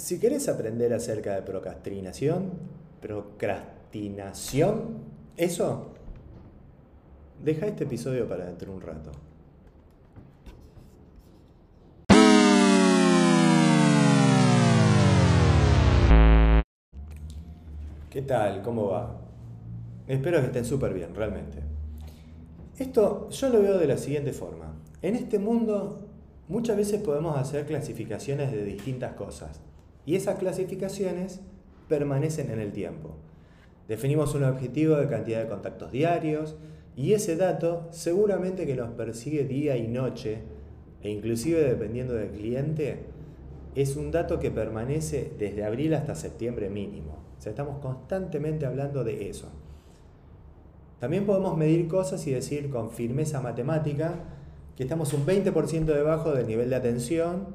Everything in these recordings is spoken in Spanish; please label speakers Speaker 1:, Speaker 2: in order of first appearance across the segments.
Speaker 1: Si querés aprender acerca de procrastinación, procrastinación, eso, deja este episodio para dentro de un rato. ¿Qué tal? ¿Cómo va? Espero que estén súper bien, realmente. Esto yo lo veo de la siguiente forma. En este mundo muchas veces podemos hacer clasificaciones de distintas cosas y esas clasificaciones permanecen en el tiempo. Definimos un objetivo de cantidad de contactos diarios y ese dato seguramente que nos persigue día y noche e inclusive dependiendo del cliente es un dato que permanece desde abril hasta septiembre mínimo. O sea, estamos constantemente hablando de eso. También podemos medir cosas y decir con firmeza matemática que estamos un 20% debajo del nivel de atención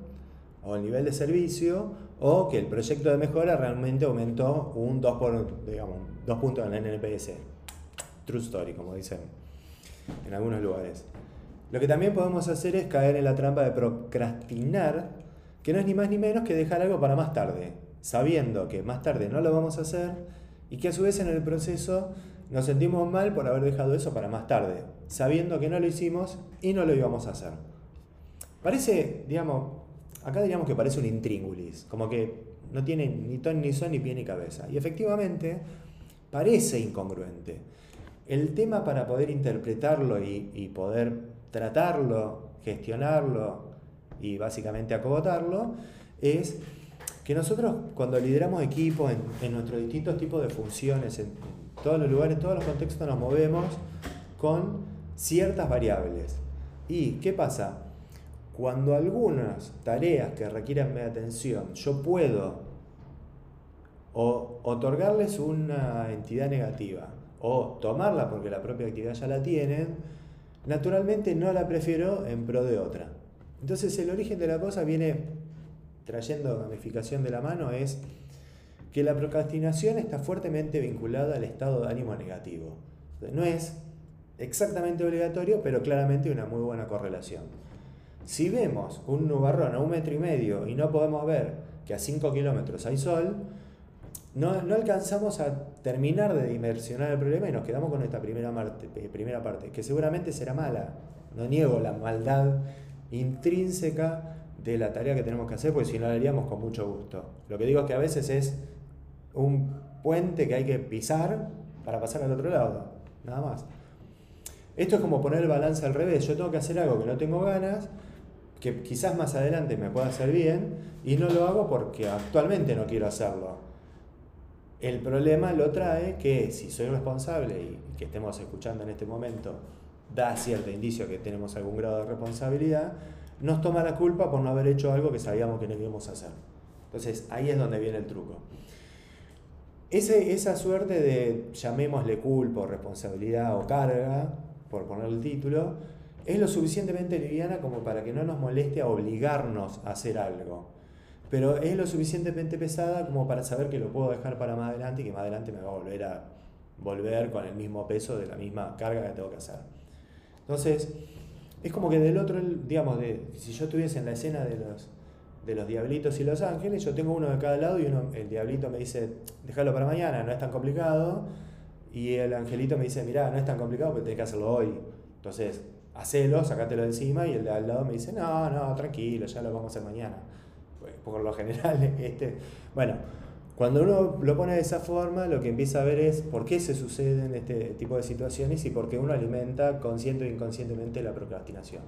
Speaker 1: o el nivel de servicio o que el proyecto de mejora realmente aumentó un 2, por, digamos, 2 puntos en el NPS. True story, como dicen en algunos lugares. Lo que también podemos hacer es caer en la trampa de procrastinar, que no es ni más ni menos que dejar algo para más tarde, sabiendo que más tarde no lo vamos a hacer y que a su vez en el proceso nos sentimos mal por haber dejado eso para más tarde, sabiendo que no lo hicimos y no lo íbamos a hacer. Parece, digamos, acá diríamos que parece un intríngulis, como que no tiene ni ton ni son ni pie ni cabeza. Y efectivamente parece incongruente. El tema para poder interpretarlo y, y poder tratarlo, gestionarlo y básicamente acogotarlo es que nosotros cuando lideramos equipos en, en nuestros distintos tipos de funciones, en, todos los lugares, en todos los contextos nos movemos con ciertas variables. ¿Y qué pasa? Cuando algunas tareas que requieren mi atención yo puedo o otorgarles una entidad negativa o tomarla porque la propia actividad ya la tienen, naturalmente no la prefiero en pro de otra. Entonces el origen de la cosa viene trayendo gamificación de la mano es que la procrastinación está fuertemente vinculada al estado de ánimo negativo. No es exactamente obligatorio, pero claramente una muy buena correlación. Si vemos un nubarrón a un metro y medio y no podemos ver que a 5 kilómetros hay sol, no, no, alcanzamos a terminar de dimensionar el problema y nos quedamos con esta primera, eh, primera parte, que seguramente será mala. No niego la maldad intrínseca de la tarea que tenemos que hacer, porque si no la haríamos con mucho gusto. Lo que digo es que a veces es un puente que hay que pisar para pasar al otro lado, nada más. Esto es como poner el balance al revés. Yo tengo que hacer algo que no tengo ganas, que quizás más adelante me pueda hacer bien, y no lo hago porque actualmente no quiero hacerlo. El problema lo trae que si soy responsable y que estemos escuchando en este momento da cierto indicio que tenemos algún grado de responsabilidad, nos toma la culpa por no haber hecho algo que sabíamos que no íbamos a hacer. Entonces ahí es donde viene el truco esa suerte de, llamémosle culpa responsabilidad o carga, por poner el título, es lo suficientemente liviana como para que no nos moleste a obligarnos a hacer algo. Pero es lo suficientemente pesada como para saber que lo puedo dejar para más adelante y que más adelante me va a volver a volver con el mismo peso de la misma carga que tengo que hacer. Entonces, es como que del otro, digamos, si yo estuviese en la escena de los, de los diablitos y los ángeles, yo tengo uno de cada lado y uno, el diablito me dice, déjalo para mañana, no es tan complicado, y el angelito me dice, mirá, no es tan complicado, pero tenés que hacerlo hoy. Entonces, hacelo, sacátelo de encima, y el de al lado me dice, no, no, tranquilo, ya lo vamos a hacer mañana. Por lo general, este, bueno, cuando uno lo pone de esa forma, lo que empieza a ver es por qué se suceden este tipo de situaciones y por qué uno alimenta consciente o inconscientemente la procrastinación.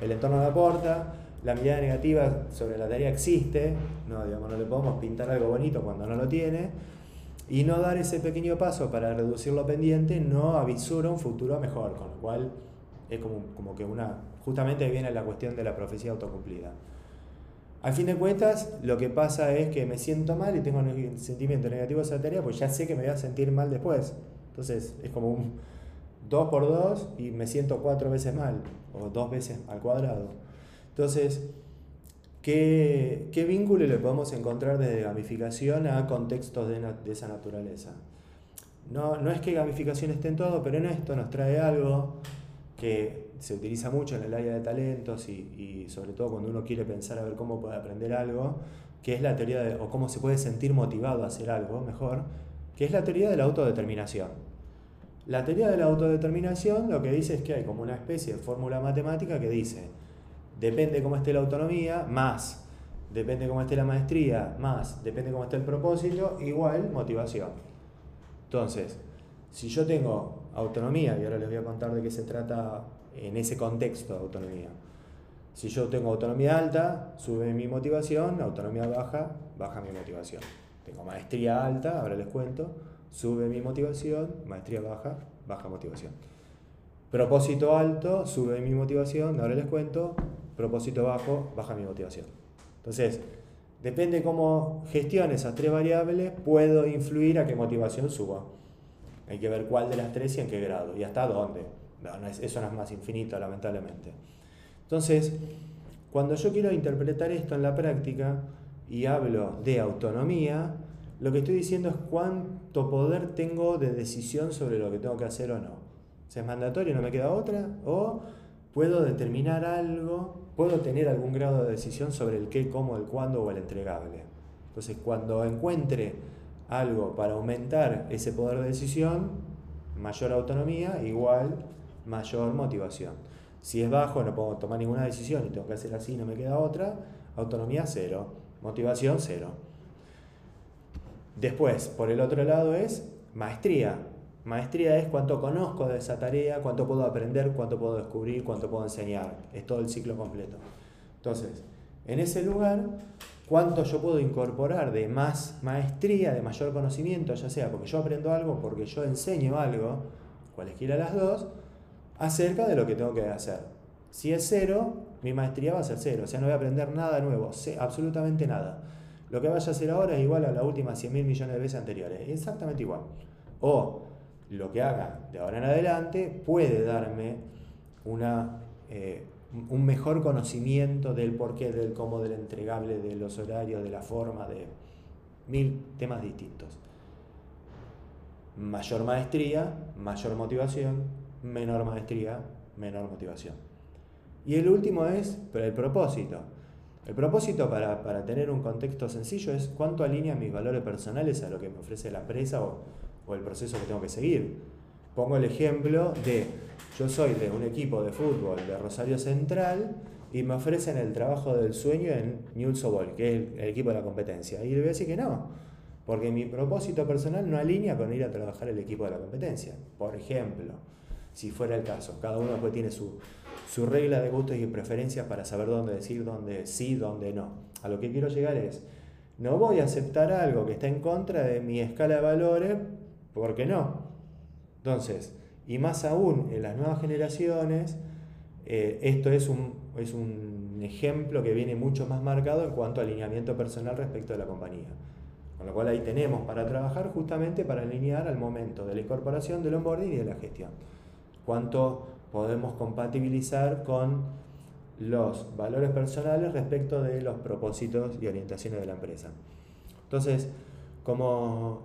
Speaker 1: El entorno no aporta, la mirada negativa sobre la tarea existe, no, digamos, no le podemos pintar algo bonito cuando no lo tiene, y no dar ese pequeño paso para reducir lo pendiente no avisura un futuro mejor, con lo cual es como, como que una, justamente viene la cuestión de la profecía autocumplida. Al fin de cuentas, lo que pasa es que me siento mal y tengo un sentimiento negativo de esa tarea, pues ya sé que me voy a sentir mal después. Entonces es como un 2 por 2 y me siento cuatro veces mal, o dos veces al cuadrado. Entonces, ¿qué, ¿qué, vínculo le podemos encontrar desde gamificación a contextos de, de, esa naturaleza? No, no es que gamificación esté en todo, pero en esto nos trae algo que se utiliza mucho en el área de talentos y, sobre todo cuando uno quiere pensar a ver cómo puede aprender algo, que es la teoría de, o cómo se puede sentir motivado a hacer algo mejor, que es la teoría de la autodeterminación. La teoría de la autodeterminación lo que dice es que hay como una especie de fórmula matemática que dice, depende cómo esté la autonomía, más, depende cómo esté la maestría, más, depende cómo esté el propósito, igual motivación. Entonces, si yo tengo autonomía, y ahora les voy a contar de qué se trata en ese contexto de autonomía. Si yo tengo autonomía alta, sube mi motivación, autonomía baja, baja mi motivación. Tengo maestría alta, ahora les cuento, sube mi motivación, maestría baja, baja motivación. Propósito alto, sube mi motivación, ahora les cuento, propósito bajo, baja mi motivación. Entonces, depende cómo gestione esas tres variables, puedo influir a qué motivación suba. Hay que ver cuál de las tres y en qué grado y hasta dónde. eso no es más infinito, lamentablemente. Entonces, cuando yo quiero interpretar esto en la práctica y hablo de autonomía, lo que estoy diciendo es cuánto poder tengo de decisión sobre lo que tengo que hacer o no. Si es mandatorio, no me queda otra, o puedo determinar algo, puedo tener algún grado de decisión sobre el qué, cómo, el cuándo o el entregable. Entonces, cuando encuentre algo para aumentar ese poder de decisión, mayor autonomía, igual mayor motivación. Si es bajo, no puedo tomar ninguna decisión y tengo que hacer así, no me queda otra, autonomía cero, motivación cero. Después, por el otro lado es maestría. Maestría es cuánto conozco de esa tarea, cuánto puedo aprender, cuánto puedo descubrir, cuánto puedo enseñar. Es todo el ciclo completo. Entonces, en ese lugar cuánto yo puedo incorporar de más maestría, de mayor conocimiento, ya sea porque yo aprendo algo, porque yo enseño algo, cualesquiera las dos, acerca de lo que tengo que hacer. Si es cero, mi maestría va a ser cero, o sea, no voy a aprender nada nuevo, absolutamente nada. Lo que vaya a hacer ahora es igual a la última 100 mil millones de veces anteriores, exactamente igual. O lo que haga de ahora en adelante puede darme una... Eh, un mejor conocimiento del porqué, del cómo, del entregable, de los horarios, de la forma, de mil temas distintos. Mayor maestría, mayor motivación, menor maestría, menor motivación. Y el último es el propósito. El propósito para, tener un contexto sencillo es cuánto alinea mis valores personales a lo que me ofrece la empresa o, o el proceso que tengo que seguir. Pongo el ejemplo de yo soy de un equipo de fútbol de Rosario Central y me ofrecen el trabajo del sueño en Newell's Old que es el, equipo de la competencia. Y le voy a decir que no, porque mi propósito personal no alinea con ir a trabajar el equipo de la competencia. Por ejemplo, si fuera el caso, cada uno después tiene su, su regla de gustos y preferencias para saber dónde decir, dónde sí, dónde no. A lo que quiero llegar es, no voy a aceptar algo que está en contra de mi escala de valores, porque no. Entonces, y más aún en las nuevas generaciones, eh, esto es un, es un ejemplo que viene mucho más marcado en cuanto a alineamiento personal respecto de la compañía. Con lo cual ahí tenemos para trabajar justamente para alinear al momento de la incorporación, del onboarding y de la gestión. Cuánto podemos compatibilizar con los valores personales respecto de los propósitos y orientaciones de la empresa. Entonces, como,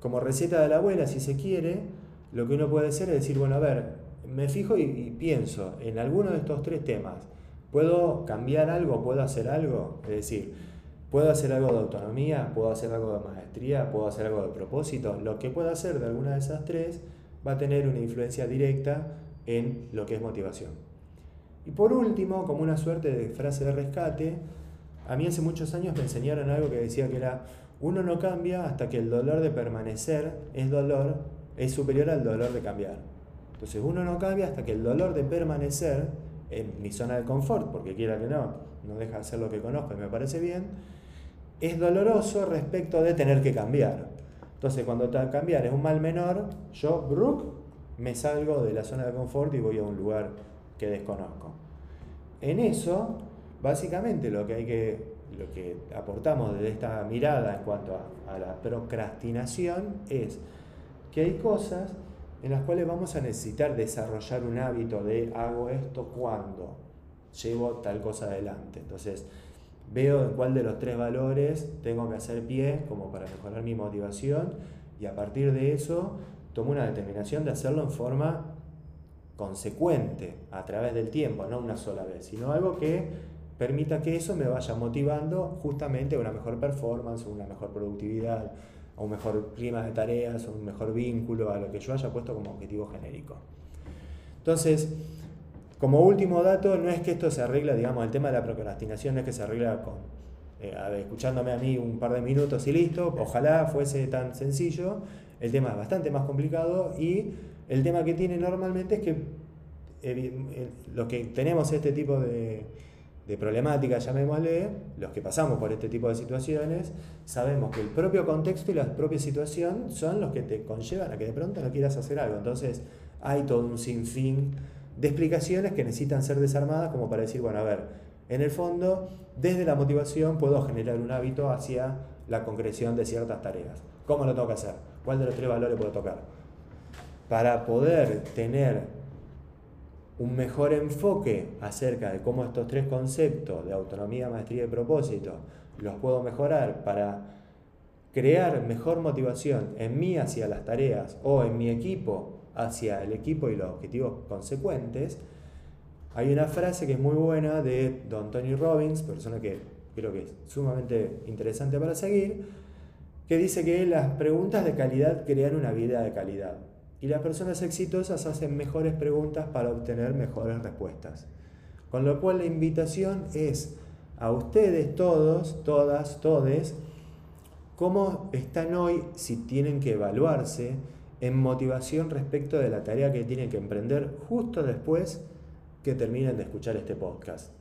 Speaker 1: como receta de la abuela, si se quiere, lo que uno puede hacer es decir, bueno, a ver, me fijo y, pienso en alguno de estos tres temas. ¿Puedo cambiar algo? ¿Puedo hacer algo? Es decir, ¿puedo hacer algo de autonomía? ¿Puedo hacer algo de maestría? ¿Puedo hacer algo de propósito? Lo que pueda hacer de alguna de esas tres va a tener una influencia directa en lo que es motivación. Y por último, como una suerte de frase de rescate, a mí hace muchos años me enseñaron algo que decía que era, uno no cambia hasta que el dolor de permanecer es dolor es superior al dolor de cambiar. Entonces uno no cambia hasta que el dolor de permanecer en mi zona de confort, porque quiera que no, no deja de ser lo que conozco y me parece bien, es doloroso respecto de tener que cambiar. Entonces cuando cambiar es un mal menor, yo, Brooke, me salgo de la zona de confort y voy a un lugar que desconozco. En eso, básicamente lo que hay que, lo que aportamos desde esta mirada en cuanto a la procrastinación es que hay cosas en las cuales vamos a necesitar desarrollar un hábito de hago esto cuando llevo tal cosa adelante. Entonces, veo en cuál de los tres valores tengo que hacer pie como para mejorar mi motivación y a partir de eso tomo una determinación de hacerlo en forma consecuente a través del tiempo, no una sola vez, sino algo que permita que eso me vaya motivando justamente a una mejor performance, una mejor productividad, a un mejor clima de tareas, a un mejor vínculo, a lo que yo haya puesto como objetivo genérico. Entonces, como último dato, no es que esto se arregla, digamos, el tema de la procrastinación no es que se arregla con, eh, escuchándome a mí un par de minutos y listo, ojalá fuese tan sencillo, el tema es bastante más complicado y el tema que tiene normalmente es que eh, los que tenemos este tipo de, de problemática, llamémosle, los que pasamos por este tipo de situaciones, sabemos que el propio contexto y la propia situación son los que te conllevan a que de pronto no quieras hacer algo. Entonces hay todo un sinfín de explicaciones que necesitan ser desarmadas como para decir, bueno, a ver, en el fondo, desde la motivación puedo generar un hábito hacia la concreción de ciertas tareas. ¿Cómo lo tengo que hacer? ¿Cuál de los tres valores puedo tocar? Para poder tener un mejor enfoque acerca de cómo estos tres conceptos de autonomía, maestría y propósito los puedo mejorar para crear mejor motivación en mí hacia las tareas o en mi equipo hacia el equipo y los objetivos consecuentes, hay una frase que es muy buena de Don Tony Robbins, persona que creo que es sumamente interesante para seguir, que dice que las preguntas de calidad crean una vida de calidad y las personas exitosas hacen mejores preguntas para obtener mejores respuestas. Con lo cual la invitación es a ustedes todos, todas, todes, cómo están hoy si tienen que evaluarse en motivación respecto de la tarea que tienen que emprender justo después que terminen de escuchar este podcast.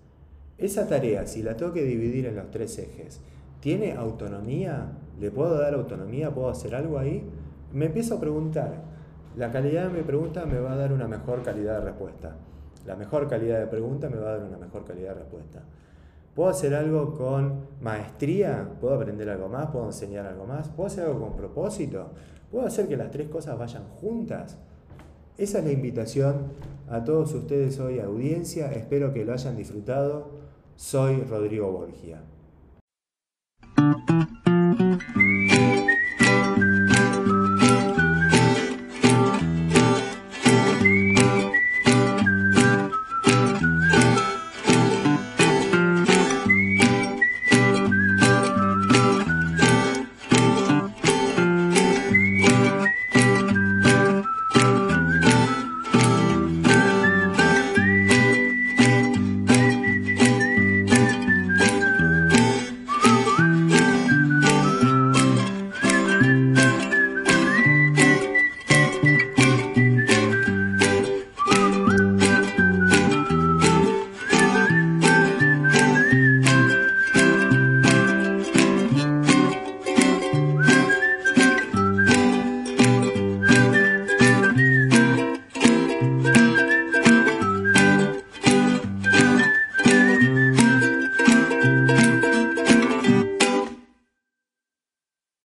Speaker 1: Esa tarea, si la tengo que dividir en los tres ejes, ¿tiene autonomía? ¿Le puedo dar autonomía? ¿Puedo hacer algo ahí? Me empiezo a preguntar. La calidad de mi pregunta me va a dar una mejor calidad de respuesta. La mejor calidad de pregunta me va a dar una mejor calidad de respuesta. ¿Puedo hacer algo con maestría? ¿Puedo aprender algo más? ¿Puedo enseñar algo más? ¿Puedo hacer algo con propósito? ¿Puedo hacer que las tres cosas vayan juntas? Esa es la invitación a todos ustedes hoy, audiencia. Espero que lo hayan disfrutado. Soy Rodrigo Borgia.